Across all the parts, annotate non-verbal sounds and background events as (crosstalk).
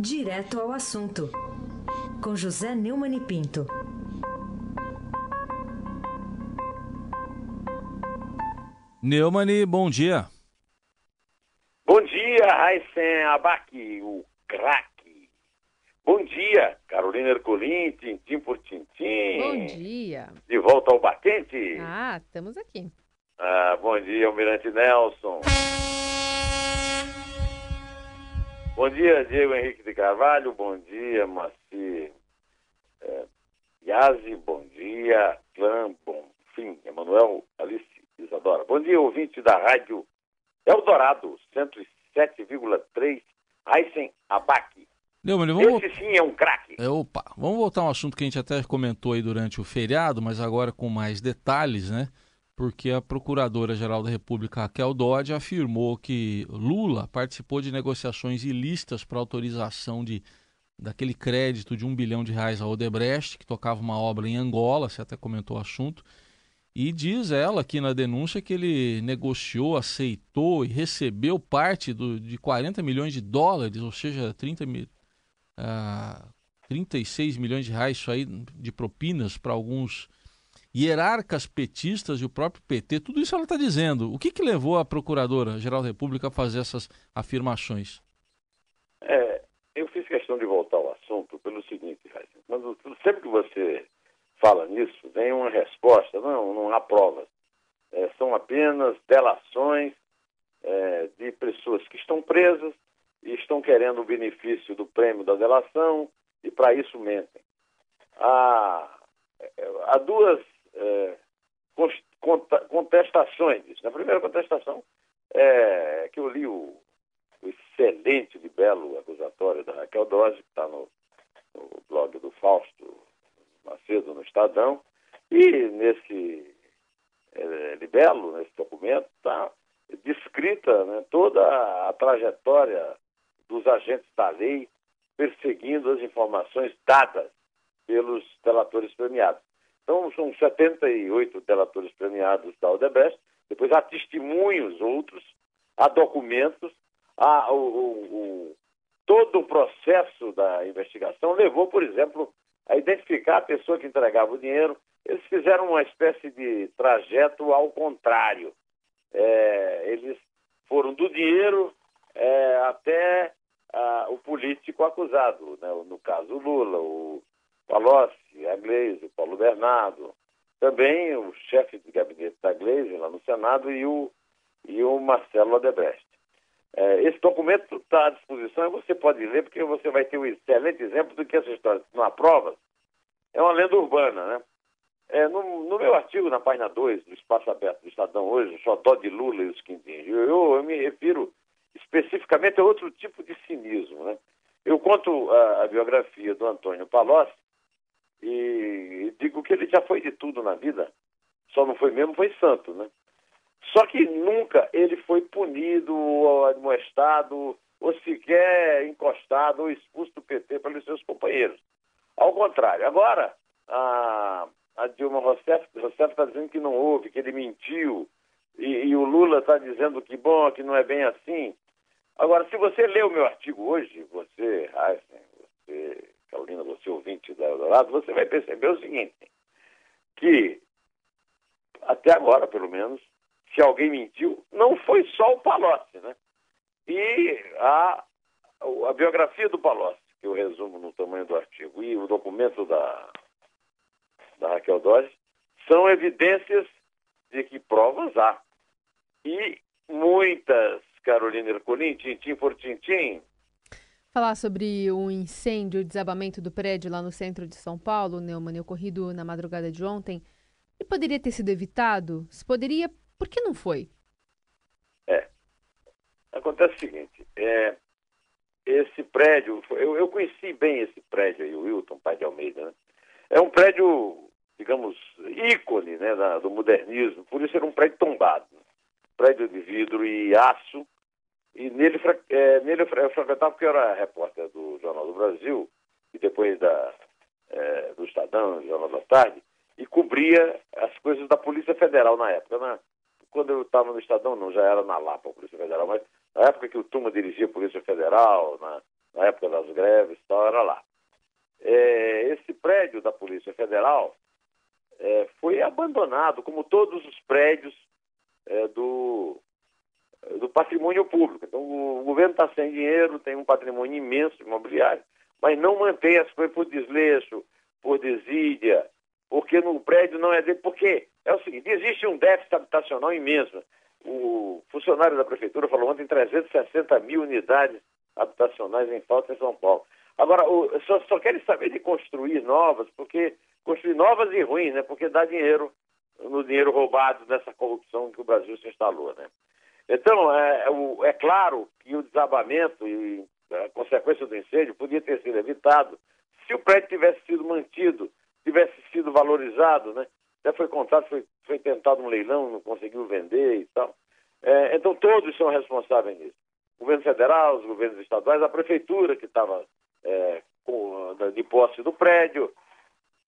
Direto ao assunto, com José Neumann e Pinto. Neumani, bom dia. Bom dia, Raíssen Abac, o craque. Bom dia, Carolina Ercolim, tintim por tintim. Bom dia. De volta ao batente. Ah, estamos aqui. Ah, bom dia, Almirante Nelson. Bom dia, Diego Henrique de Carvalho. Bom dia, Maci é, Yazi. Bom dia, Clã. Bom fim, Emanuel Alice Isadora. Bom dia, ouvinte da Rádio Eldorado, 107,3, Aysen Abac. Neumann, vamos... Esse sim é um craque. É, opa, vamos voltar a um assunto que a gente até comentou aí durante o feriado, mas agora com mais detalhes, né? Porque a Procuradora-Geral da República, Raquel Dodge, afirmou que Lula participou de negociações ilícitas para autorização de, daquele crédito de um bilhão de reais à Odebrecht, que tocava uma obra em Angola, você até comentou o assunto, e diz ela aqui na denúncia que ele negociou, aceitou e recebeu parte do, de 40 milhões de dólares, ou seja, 30 mil, uh, 36 milhões de reais isso aí de propinas para alguns hierarcas petistas e o próprio PT, tudo isso ela está dizendo. O que, que levou a Procuradora-Geral da República a fazer essas afirmações? É, eu fiz questão de voltar ao assunto pelo seguinte, quando, sempre que você fala nisso, vem uma resposta, não, não há provas. É, são apenas delações é, de pessoas que estão presas e estão querendo o benefício do prêmio da delação e para isso mentem. Há, há duas é, contestações. Na primeira contestação é que eu li o, o excelente libelo acusatório da Raquel Dose, que está no, no, blog do Fausto Macedo, no Estadão, e nesse é, libelo, nesse documento, está descrita né, toda a trajetória dos agentes da lei perseguindo as informações dadas pelos delatores premiados. Então, são 78 delatores premiados da Odebrecht, depois há testemunhos outros, há documentos, há o, o, o, todo o processo da investigação levou, por exemplo, a identificar a pessoa que entregava o dinheiro. Eles fizeram uma espécie de trajeto ao contrário. É, eles foram do dinheiro é, até o político acusado, né? no caso Lula, o Palocci, a Gleisi, o Paulo Bernardo, também o chefe de gabinete da Gleisi lá no Senado e o, e o Marcelo Odebrecht. É, esse documento está à disposição e você pode ler, porque você vai ter um excelente exemplo do que essa história não há provas. É uma lenda urbana, né? É, no, no, meu artigo, na página 2 do Espaço Aberto do Estadão hoje, o Xodó de Lula e os Quintins, eu, eu, eu, me refiro especificamente a outro tipo de cinismo, né? Eu conto a, a biografia do Antônio Palocci, e digo que ele já foi de tudo na vida, só não foi mesmo, foi santo, né? Só que nunca ele foi punido ou admoestado ou sequer encostado ou expulso do PT pelos seus companheiros. Ao contrário, agora a, a Dilma Rousseff está dizendo que não houve, que ele mentiu, e, e o Lula está dizendo que bom, que não é bem assim. Agora, se você lê o meu artigo hoje, você, Heisen, você, Carolina, você ouvinte da Eldorado, você vai perceber o seguinte, que até agora, pelo menos, se alguém mentiu, não foi só o Palocci, né? E a, a biografia do Palocci, que eu resumo no tamanho do artigo, e o documento da, da Raquel Dodge, são evidências de que provas há. E muitas, Carolina Ercolim, tintim por tintim, falar sobre o incêndio, o desabamento do prédio lá no centro de São Paulo, Neumann, ocorrido na madrugada de ontem. E poderia ter sido evitado? Se poderia, por que não foi? É. Acontece o seguinte, é, esse prédio, eu, eu conheci bem esse prédio aí, o Wilton Pai de Almeida, né? É um prédio, digamos, ícone né, da, do modernismo, por isso era um prédio tombado. Né? Prédio de vidro e aço, e nele, é, nele eu frequentava porque eu era repórter do Jornal do Brasil e depois da, é, do Estadão, Jornal da Tarde, e cobria as coisas da Polícia Federal na época. Né? Quando eu estava no Estadão, não, já era na Lapa a Polícia Federal, mas na época que o Tuma dirigia a Polícia Federal, na, na época das greves tal, era lá. É, esse prédio da Polícia Federal é, foi abandonado, como todos os prédios é, do, do patrimônio público. Então, o, governo está sem dinheiro, tem um patrimônio imenso imobiliário, mas não mantém as coisas por desleixo, por desídia, porque no prédio não é dele. Porque é o seguinte: existe um déficit habitacional imenso. O funcionário da prefeitura falou ontem 360 mil unidades habitacionais em falta em São Paulo. Agora, só, só querem saber de construir novas, porque construir novas e ruins, né? Porque dá dinheiro no dinheiro roubado dessa corrupção que o Brasil se instalou, né? Então, é, é, é claro que o desabamento e a consequência do incêndio podia ter sido evitado se o prédio tivesse sido mantido, tivesse sido valorizado, né? Até foi contado, foi, foi tentado um leilão, não conseguiu vender e tal. É, então, todos são responsáveis nisso. O governo federal, os governos estaduais, a prefeitura que estava é, de posse do prédio,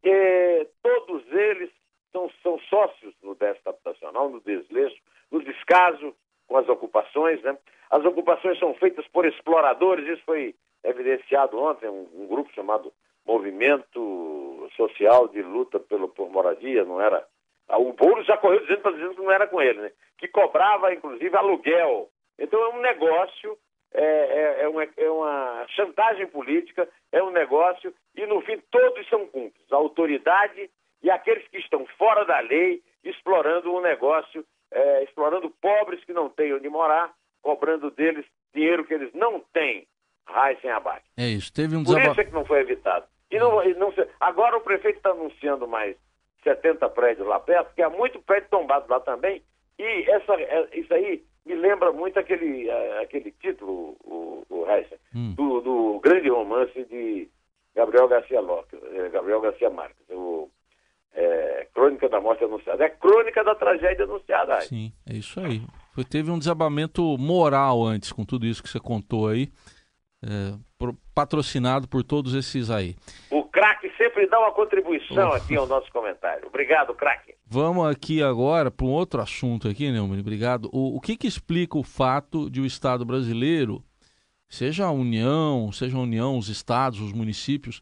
e todos eles são, são sócios no déficit habitacional, no desleixo, no descaso com as ocupações. Né? As ocupações são feitas por exploradores, isso foi evidenciado ontem, um, um grupo chamado Movimento Social de Luta pelo, por Moradia, não era. Ah, o Boulos já correu dizendo, dizendo que não era com ele, né? que cobrava, inclusive, aluguel. Então é um negócio é, é, é, uma, é, uma, chantagem política, é um negócio, e no fim todos são cúmplices, a autoridade e aqueles que estão fora da lei, explorando um negócio, é, explorando pobres que não têm onde morar, cobrando deles dinheiro que eles não têm, raio sem abate. É isso, teve um Por isso é que não foi evitado. E não, e não, agora o prefeito está anunciando mais 70 prédios lá perto, porque há muito prédio tombado lá também, e essa, é, isso aí me lembra muito aquele, é, aquele título, o, o hum. do, do, grande romance de Gabriel Garcia Lopes, é, Gabriel Garcia Marques, o é, Crônica da Morte Anunciada. É crônica da tragédia anunciada. Aí. Sim, é isso aí. Foi, teve um desabamento moral antes, com tudo isso que você contou aí, é, por, patrocinado por todos esses aí. O craque sempre dá uma contribuição aqui ao nosso comentário. Obrigado, craque. Vamos aqui agora para um outro assunto aqui, Neumann, obrigado. O, o que, que explica o fato de o Estado brasileiro, seja a União, seja a União, os estados, os municípios,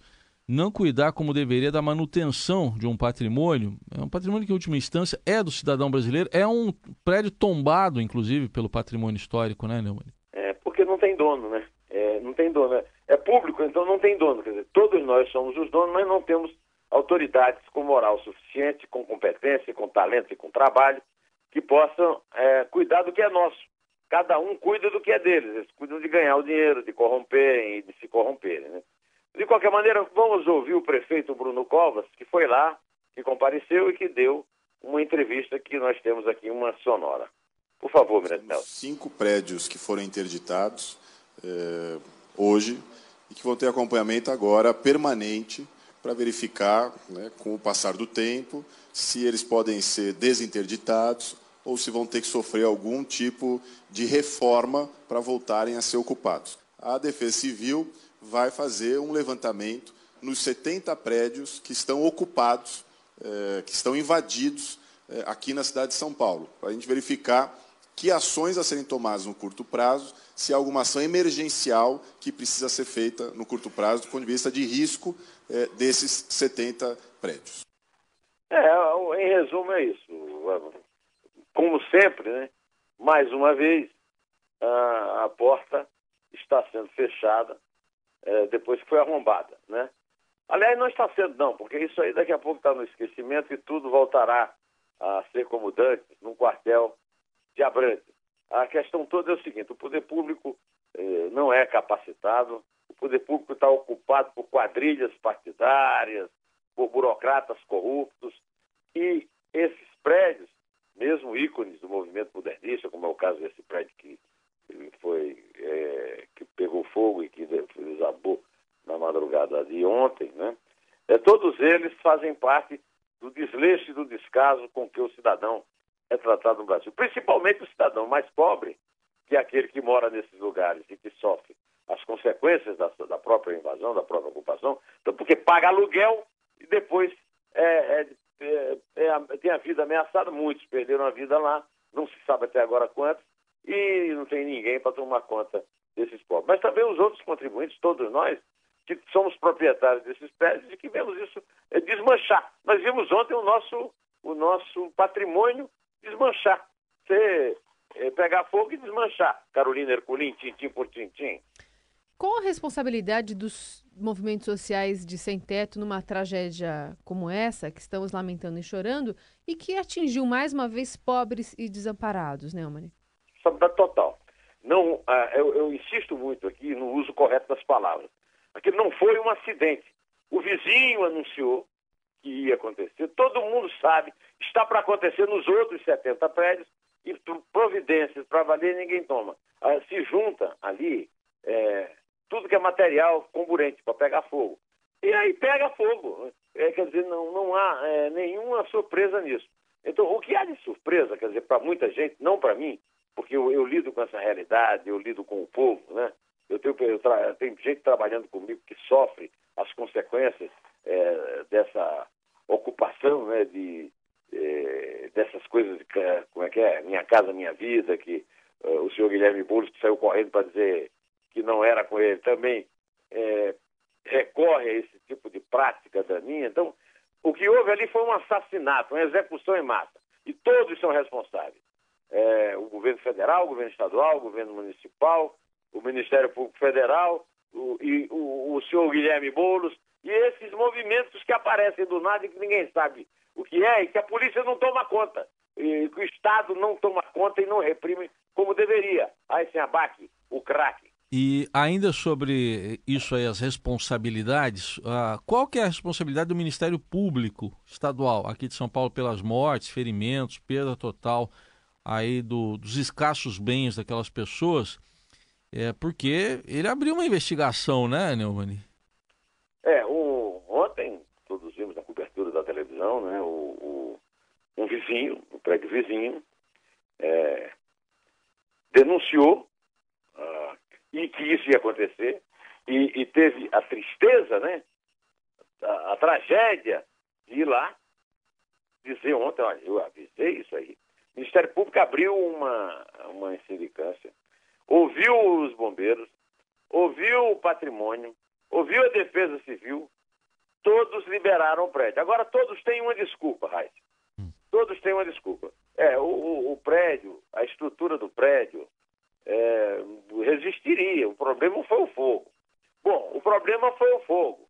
não cuidar como deveria da manutenção de um patrimônio? É um patrimônio que, em última instância, é do cidadão brasileiro, é um prédio tombado, inclusive, pelo patrimônio histórico, né, Neumann? É, porque não tem dono, né? É, não tem dono. É público, então não tem dono. Quer dizer, todos nós somos os donos, mas não temos autoridades com moral suficiente, com competência, com talento e com trabalho, que possam é, cuidar do que é nosso. Cada um cuida do que é deles, eles cuidam de ganhar o dinheiro, de corromper e de se corromperem. Né? De qualquer maneira, vamos ouvir o prefeito Bruno Covas, que foi lá, que compareceu e que deu uma entrevista que nós temos aqui, uma sonora. Por favor, Minetel. Cinco prédios que foram interditados eh, hoje e que vão ter acompanhamento agora permanente para verificar, né, com o passar do tempo, se eles podem ser desinterditados ou se vão ter que sofrer algum tipo de reforma para voltarem a ser ocupados. A Defesa Civil vai fazer um levantamento nos 70 prédios que estão ocupados, eh, que estão invadidos eh, aqui na cidade de São Paulo, para a gente verificar que ações a serem tomadas no curto prazo, se há alguma ação emergencial que precisa ser feita no curto prazo, do ponto de vista de risco é, desses 70 prédios. É, em resumo é isso. Como sempre, né? mais uma vez, a porta está sendo fechada é, depois que foi arrombada. Né? Aliás, não está sendo, não, porque isso aí daqui a pouco está no esquecimento e tudo voltará a ser como dantes, num quartel de Abrantes. A questão toda é o seguinte: o poder público eh, não é capacitado, o poder público está ocupado por quadrilhas partidárias, por burocratas corruptos, e esses prédios, mesmo ícones do movimento modernista, como é o caso desse prédio que foi é, que pegou fogo e que desabou na madrugada de ontem, né? É, todos eles fazem parte do desleixo e do descaso com que o cidadão é tratado no Brasil. Principalmente o cidadão mais pobre, que é aquele que mora nesses lugares e que sofre as consequências da, da própria invasão, da própria ocupação, então, porque paga aluguel e depois é, é, é, é tem a vida ameaçada. Muitos perderam a vida lá, não se sabe até agora quantos, e não tem ninguém para tomar conta desses pobres. Mas também os outros contribuintes, todos nós, que somos proprietários desses prédios e que vemos isso é, desmanchar. Nós vimos ontem o nosso, o nosso patrimônio desmanchar. Você é, pegar fogo e desmanchar. Carolina Herculin, tintim por tintim. Qual a responsabilidade dos movimentos sociais de sem-teto numa tragédia como essa, que estamos lamentando e chorando, e que atingiu mais uma vez pobres e desamparados, Neumann? Responsabilidade total. Não, ah, eu, eu insisto muito aqui no uso correto das palavras. Aquilo não foi um acidente. O vizinho anunciou que ia acontecer, todo mundo sabe, está para acontecer nos outros 70 prédios, e providências para valer ninguém toma. Ah, se junta ali é, tudo que é material comburente para pegar fogo. E aí pega fogo. É, quer dizer, não, não há é, nenhuma surpresa nisso. Então, o que há de surpresa, quer dizer, para muita gente, não para mim, porque eu, eu, lido com essa realidade, eu lido com o povo, né? Eu tenho, eu tra... tenho gente trabalhando comigo que sofre as consequências é, dessa ocupação, né? De, é, dessas coisas, como é que é? Minha casa, minha vida, que uh, o senhor Guilherme Boulos, que saiu correndo para dizer que não era com ele, também é, recorre a esse tipo de prática daninha. Então, o que houve ali foi um assassinato, uma execução em massa. E todos são responsáveis. É, o governo federal, o governo estadual, o governo municipal, o Ministério Público Federal o, e o, o senhor Guilherme Boulos, e esses movimentos que aparecem do nada e que ninguém sabe o que é, e que a polícia não toma conta, e que o Estado não toma conta e não reprime como deveria. Aí sem abaque, o crack. E ainda sobre isso aí, as responsabilidades, uh, qual que é a responsabilidade do Ministério Público Estadual aqui de São Paulo pelas mortes, ferimentos, perda total aí do, dos escassos bens daquelas pessoas? É porque ele abriu uma investigação, né, Neumani? É, o, ontem todos vimos na cobertura da televisão, né, o, o um vizinho, um prédio vizinho, é, denunciou e que isso ia acontecer, e, e teve a tristeza, né? A, a, tragédia de ir lá dizer ontem, olha, eu avisei isso aí. O Ministério Público abriu uma, uma sindicância, ouviu os bombeiros, ouviu o patrimônio, ouviu a defesa civil, todos liberaram o prédio. Agora todos têm uma desculpa, Raíssa. Hum. Todos têm uma desculpa. É, o, o, o prédio, a estrutura do prédio, é, resistiria. O problema foi o fogo. Bom, o problema foi o fogo.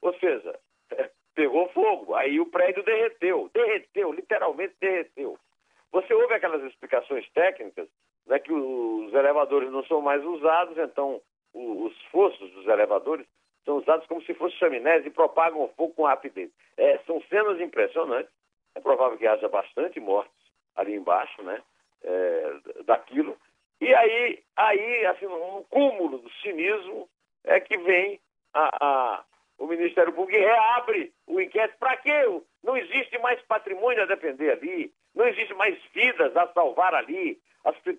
Ou seja, (laughs) pegou fogo, aí o prédio derreteu. Derreteu, literalmente derreteu. Você ouve aquelas explicações técnicas, né, que os elevadores não são mais usados, então os fossos dos elevadores são usados como se fossem chaminés e propagam fogo com rapidez. É, são cenas impressionantes. É provável que haja bastante mortes ali embaixo, né, é, daquilo. E aí, aí assim, um cúmulo do cinismo é que vem a, a, o Ministério Público reabre o inquérito. Para quê? Não existe mais patrimônio a defender ali, não existe mais vidas a salvar ali.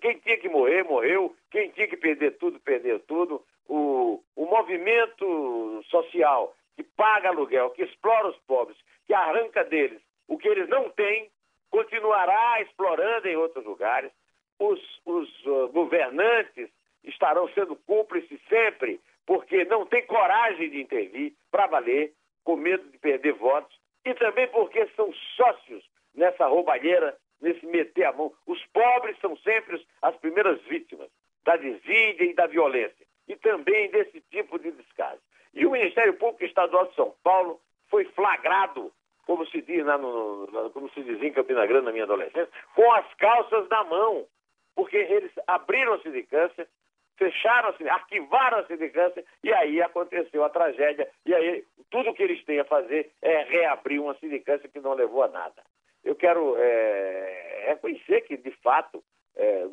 Quem tinha que morrer, morreu. Quem tinha que perder tudo, perdeu tudo. O, o movimento social que paga aluguel, que explora os pobres, que arranca deles o que eles não têm, continuará explorando em outros lugares os, os uh, governantes estarão sendo cúmplices sempre, porque não tem coragem de intervir para valer, com medo de perder votos, e também porque são sócios nessa roubalheira, nesse meter a mão. Os pobres são sempre as primeiras vítimas da desídia e da violência, e também desse tipo de descaso. E o Ministério Público Estadual de São Paulo foi flagrado, como se diz, no, no, como se dizia em Campina Grande na minha adolescência, com as calças na mão porque eles abriram a sindicância, fecharam, a arquivaram a sindicância e aí aconteceu a tragédia. E aí tudo que eles têm a fazer é reabrir uma sindicância que não levou a nada. Eu quero é, reconhecer que, de fato, é,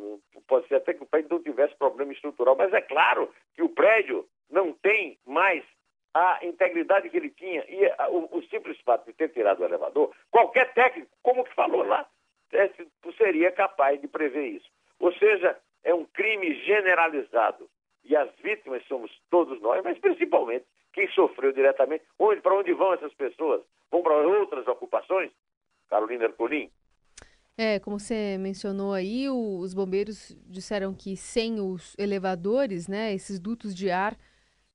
pode ser até que o prédio não tivesse problema estrutural, mas é claro que o prédio não tem mais a integridade que ele tinha. E a, o, o, simples fato de ter tirado o elevador, qualquer técnico, como que falou lá, é, seria capaz de prever isso. Ou seja, é um crime generalizado. E as vítimas somos todos nós, mas principalmente quem sofreu diretamente. Onde, para onde vão essas pessoas? Vão para outras ocupações? Carolina Ercolim. É, como você mencionou aí, o, os bombeiros disseram que sem os elevadores, né, esses dutos de ar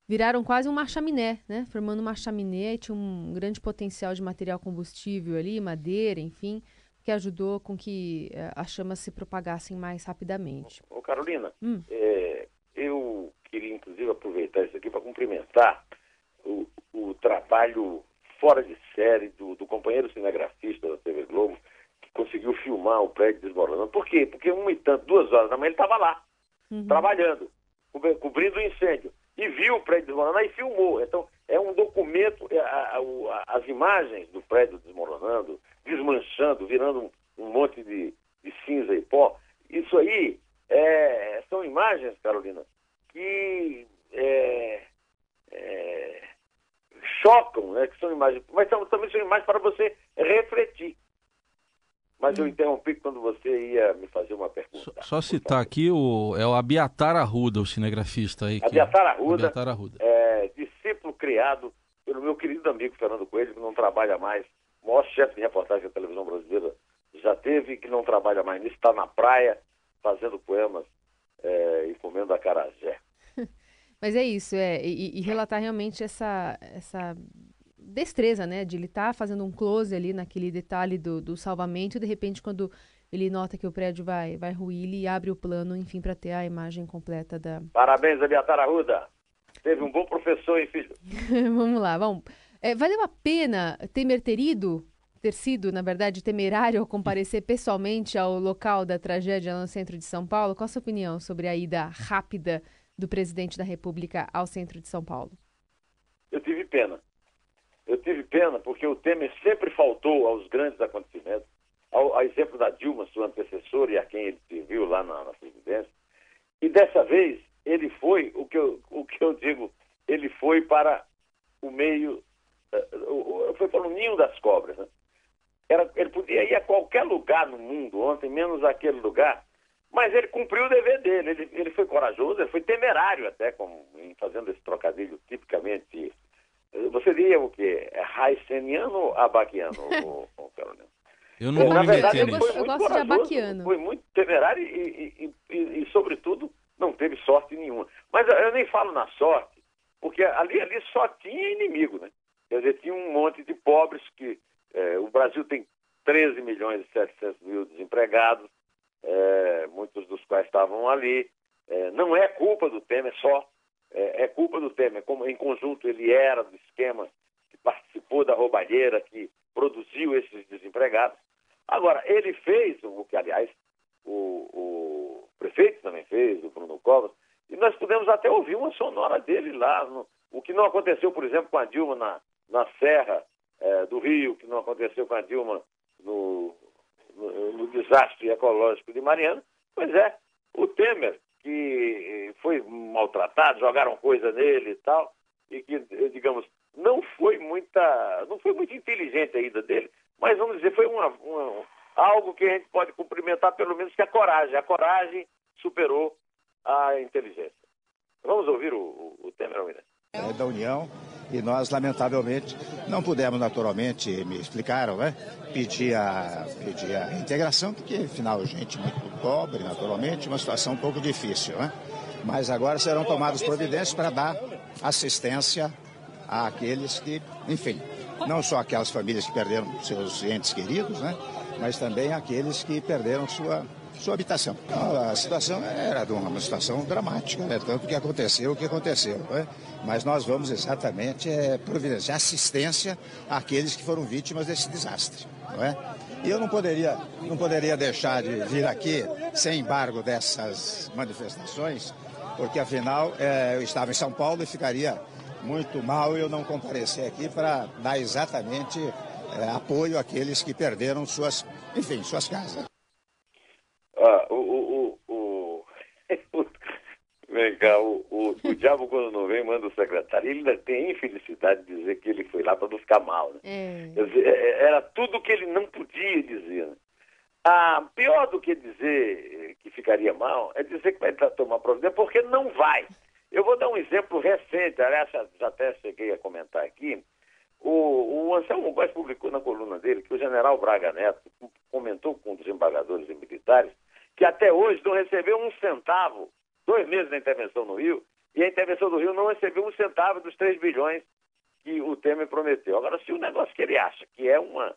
viraram quase uma chaminé, né, formando uma chaminé tinha um grande potencial de material combustível ali, madeira, enfim, que ajudou com que uh, as chamas se propagassem mais rapidamente. Ô, Carolina, hum. é, eu queria inclusive aproveitar isso aqui para cumprimentar o, o trabalho fora de série do, do companheiro cinegrafista da TV Globo, conseguiu filmar o prédio desmoronando. Por quê? Porque uma e tanto, duas horas da manhã, ele estava lá, uhum. trabalhando, cobrindo o incêndio. E viu o prédio desmoronando e filmou. Então, é um documento, é, a, a, as imagens do prédio desmoronando, desmanchando, virando um, um monte de, de, cinza e pó. Isso aí é, são imagens, Carolina, que é, é, chocam, né? Que são imagens, mas são, também são imagens para você. Mas eu interrompi quando você ia me fazer uma pergunta. Só, só citar aqui, o, é o Abiatar Arruda, o cinegrafista aí. Que... Abiatar Arruda, Abiatar Arruda. É, discípulo criado pelo meu querido amigo Fernando Coelho, que não trabalha mais, o maior chefe de reportagem da televisão brasileira já teve, que não trabalha mais nisso, está na praia fazendo poemas é, e comendo acarajé. (laughs) Mas é isso, é, e, e relatar realmente essa, essa destreza, né? De ele estar tá fazendo um close ali naquele detalhe do, do salvamento e de repente quando ele nota que o prédio vai, vai ruir, ele abre o plano, enfim, para ter a imagem completa da. Parabéns, Abiatar Arruda. Teve um bom professor, hein, filho? (laughs) vamos lá, vamos. É, valeu a pena Temer ter ido, ter sido, na verdade, temerário ao comparecer pessoalmente ao local da tragédia no centro de São Paulo? Qual a sua opinião sobre a ida rápida do presidente da República ao centro de São Paulo? Eu tive pena. Eu tive pena porque o Temer sempre faltou aos grandes acontecimentos, ao, ao exemplo da Dilma, sua antecessora, e a quem ele serviu lá na, na presidência. E dessa vez, ele foi, o que eu, (laughs) o que eu digo, ele foi para o meio, uh, foi para o ninho das cobras. Né? Era, ele podia ir a qualquer lugar no mundo ontem, menos aquele lugar, mas ele cumpriu o dever dele. Ele, ele foi corajoso, ele foi temerário até, em fazendo esse trocadilho tipicamente você diria o quê? É Raiceniano ou Abaquiano, (laughs) o, Carolina? Eu não vou Na me verdade, meter nisso. Eu gosto de Abaquiano. Foi muito temerário e, e, e, e, sobretudo, não teve sorte nenhuma. Mas eu nem falo na sorte, porque ali, ali só tinha inimigo, né? Quer dizer, tinha um monte de pobres que... É, o Brasil tem 13 milhões e 700 mil desempregados, é, muitos dos quais estavam ali. É, não é culpa do Temer só, é, é culpa do Temer. Como em conjunto ele era do esquema que participou da roubalheira, que produziu esses desempregados. Agora, ele fez o que, aliás, o, o prefeito também fez, o Bruno Covas, e nós pudemos até ouvir uma sonora dele lá. No, o que não aconteceu, por exemplo, com a Dilma na, na Serra é, do Rio, que não aconteceu com a Dilma no, no, no desastre ecológico de Mariana. Pois é, o Temer que foi maltratado, jogaram coisa nele e tal, e que, digamos, não foi muita, não foi muito inteligente a ida dele, mas vamos dizer, foi uma, uma, algo que a gente pode cumprimentar pelo menos que a coragem, a coragem superou a inteligência. Vamos ouvir o, o, o Temer Almeida. É da União e nós, lamentavelmente, não pudemos, naturalmente, me explicaram, né? Pedir a, pedir a integração, porque, afinal, gente muito pobre, naturalmente, uma situação um pouco difícil, né? Mas agora serão tomadas providências para dar assistência àqueles que, enfim, não só aquelas famílias que perderam seus entes queridos, né? Mas também aqueles que perderam sua sua habitação. A situação era uma situação dramática, né? tanto que aconteceu o que aconteceu. Né? Mas nós vamos exatamente é, providenciar assistência àqueles que foram vítimas desse desastre. Não é? E eu não poderia, não poderia deixar de vir aqui sem embargo dessas manifestações, porque afinal é, eu estava em São Paulo e ficaria muito mal eu não comparecer aqui para dar exatamente é, apoio àqueles que perderam suas, enfim, suas casas. Ah, o, o, o, o, (laughs) vem cá, o, o, o (laughs) diabo quando não vem manda o secretário. Ele ainda tem a infelicidade de dizer que ele foi lá para não ficar mal. Né? É. Dizer, é, é, era tudo que ele não podia dizer. Né? Ah, pior do que dizer que ficaria mal é dizer que vai tomar providência, porque não vai. Eu vou dar um exemplo recente, aliás, já até cheguei a comentar aqui. O, o Anselmo Góes publicou na coluna dele que o general Braga Neto comentou com desembargadores e militares que até hoje não recebeu um centavo, dois meses da intervenção no Rio, e a intervenção do Rio não recebeu um centavo dos 3 bilhões que o Temer prometeu. Agora, se o negócio que ele acha que é uma,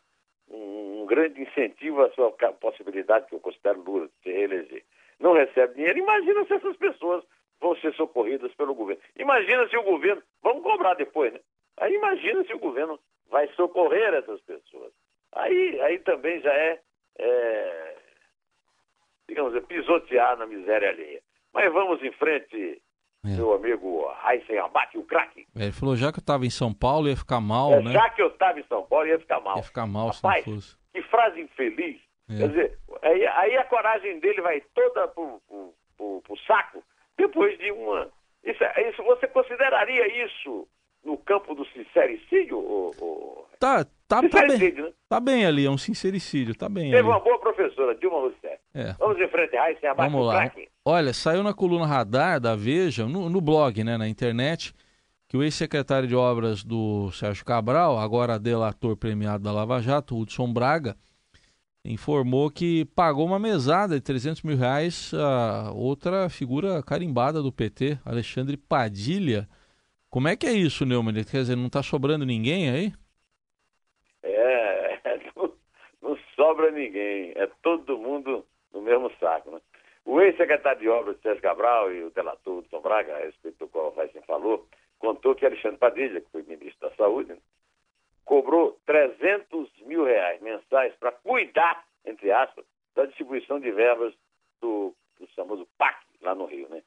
um grande incentivo à sua possibilidade, que eu considero dura, de se reeleger, não recebe dinheiro, imagina se essas pessoas vão ser socorridas pelo governo. Imagina se o governo, vamos cobrar depois, né? Aí imagina se o governo vai socorrer essas pessoas. Aí, aí também já é, é digamos, pisotear na miséria alheia. Mas vamos em frente, é. meu amigo Heisen Abate, o craque. É, ele falou, já que eu estava em São Paulo, ia ficar mal, é, né? Já que eu estava em São Paulo, ia ficar mal. Ia ficar mal Rapaz, se não fosse. que frase infeliz. É. Quer dizer, aí, aí, a coragem dele vai toda pro, pro, pro, pro saco depois de uma... Isso, é, isso, você consideraria isso no campo do sincericídio? Ou, ou... Tá, tá, tá bem. Né? Tá bem ali, é um sincericídio, tá bem Teve ali. uma boa professora, Dilma Rousseff. É. Vamos em frente, Raíssa, abate Vamos lá. Olha, saiu na coluna Radar da Veja, no, no blog, né, na internet, que o ex-secretário de obras do Sérgio Cabral, agora delator premiado da Lava Jato, Hudson Braga, informou que pagou uma mesada de 300 mil reais a outra figura carimbada do PT, Alexandre Padilha, como é que é isso, Neumann? Quer dizer, não está sobrando ninguém aí? (laughs) É, não, não, sobra ninguém. É todo mundo no mesmo saco, né? O ex-secretário de obras, Sérgio Cabral, e o delator Tom Braga, a respeito do qual o Raíssen falou, contou que Alexandre Padilha, que foi ministro da Saúde, cobrou 300 mil reais mensais para cuidar, entre aspas, da distribuição de verbas do, do famoso PAC, lá no Rio, né?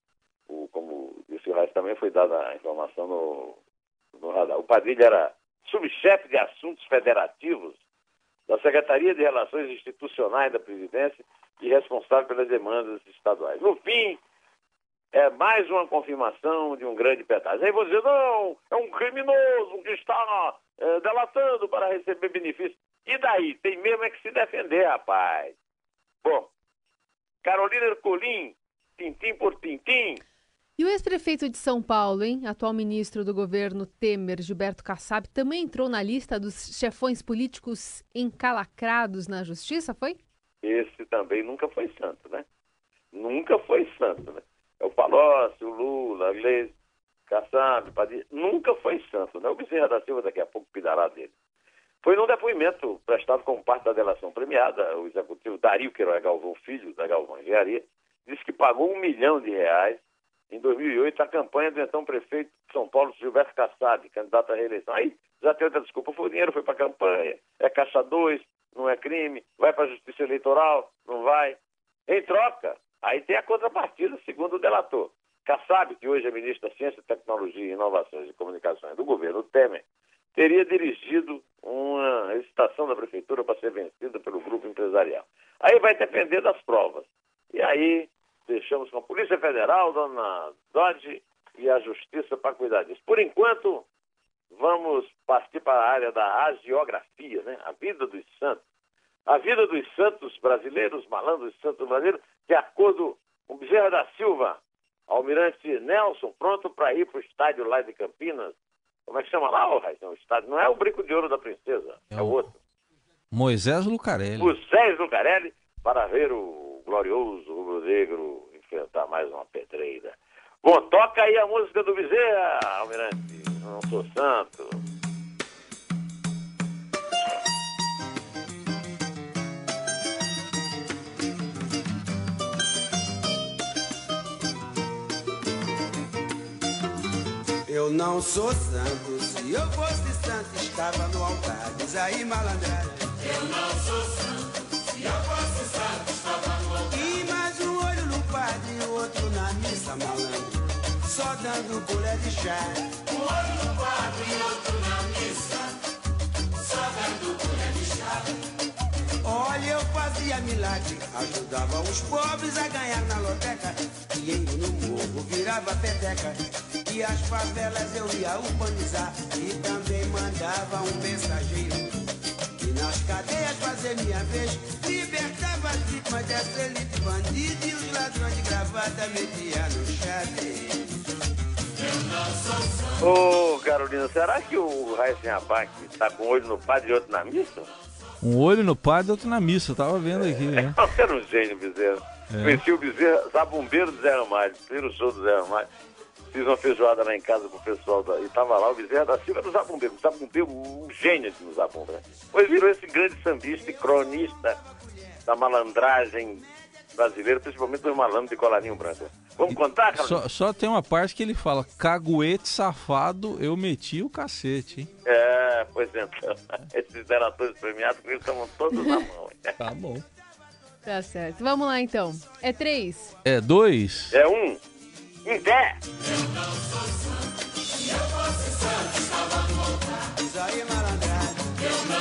o, como disse o Reis, também foi dada a informação no, no radar. O Padilha era subchefe de assuntos federativos da Secretaria de Relações Institucionais da Presidência e responsável pelas demandas estaduais. No fim, é mais uma confirmação de um grande pedágio. Aí vou dizer, não, é um criminoso que está é, delatando para receber benefício. E daí? Tem mesmo é que se defender, rapaz. Bom, Carolina Ercolim, tintim por tintim, e o ex-prefeito de São Paulo, hein, atual ministro do governo Temer, Gilberto Kassab, também entrou na lista dos chefões políticos encalacrados na justiça, foi? Esse também nunca foi santo, né? Nunca foi santo, né? É o Palocci, o Lula, a Gleisi, Kassab, Padilha, nunca foi santo, né? O Bezerra da Silva daqui a pouco pidará dele. Foi num depoimento prestado como parte da delação premiada, o executivo Dario Queiroga Galvão Filho, da Galvão Engenharia, disse que pagou um milhão de reais em 2008, a campanha do então prefeito de São Paulo, Gilberto Kassab, candidato à reeleição. Aí já tem outra desculpa, foi o dinheiro, foi para a campanha, é caixa 2, não é crime, vai para a justiça eleitoral, não vai. Em troca, aí tem a contrapartida, segundo o delator. Kassab, que hoje é ministro da Ciência, Tecnologia, Inovações e Comunicações do governo Temer, teria dirigido uma licitação da prefeitura para ser vencida pelo grupo empresarial. Aí vai depender das provas. E aí deixamos com a Polícia Federal, dona Dodge e a Justiça para cuidar disso. Por enquanto, vamos partir para a área da agiografia, né? a vida dos santos. A vida dos santos brasileiros, malandros santos brasileiros, de acordo com Bezerra da Silva, Almirante Nelson, pronto para ir para o estádio lá de Campinas. Como é que chama lá, o O estádio não é o Brinco de Ouro da Princesa, é, é o outro. Moisés Lucarelli. Moisés Lucarelli, para ver o glorioso rubro-negro enfrentar mais uma pedreira. Bom, toca aí a música do Bezerra, Almirante. Não sou santo. Eu não sou santo, se eu fosse santo, estava no altar. Diz aí, malandragem. Eu não sou santo, malandro. Só dando colher de chá. Um olho no padre e outro na missa. Só dando colher de chá. Olha, eu fazia milagre, ajudava os pobres a ganhar na loteca. Dinheiro no morro virava peteca. E as favelas eu ia urbanizar. E também mandava um mensageiro. Cadeias fazer minha vez. Libertava as vítimas dessa elite bandida. E os ladrões de gravata metia no xadrez. Eu. Ô, Carolina, será que o Raíssen Abac está com um olho no padre e outro na missa? Um olho no padre e outro na missa. Tava vendo aqui, né? (laughs) Você era um gênio, Bezerra. É. Conheci o Bezerra, zabumbeiro do Zé Ramalho, primeiro show do Zé Ramalho. Fiz uma feijoada lá em casa com o pessoal da, e tava lá o Bezerra da Silva do Zabumbeiro. O Zabumbeiro, um gênio de Zabumba. né? Depois virou esse grande sambista e cronista da malandragem brasileira, principalmente dos malandros de colarinho branco. Vamos contar, cara? Só, só tem uma parte que ele fala: caguete safado, eu meti o cacete, hein? É, pois então. (laughs) Esses deratores premiados, eles estavam todos na mão. (laughs) Tá bom. Tá certo. Vamos lá então. É três. É dois? É um Ivé. Eu não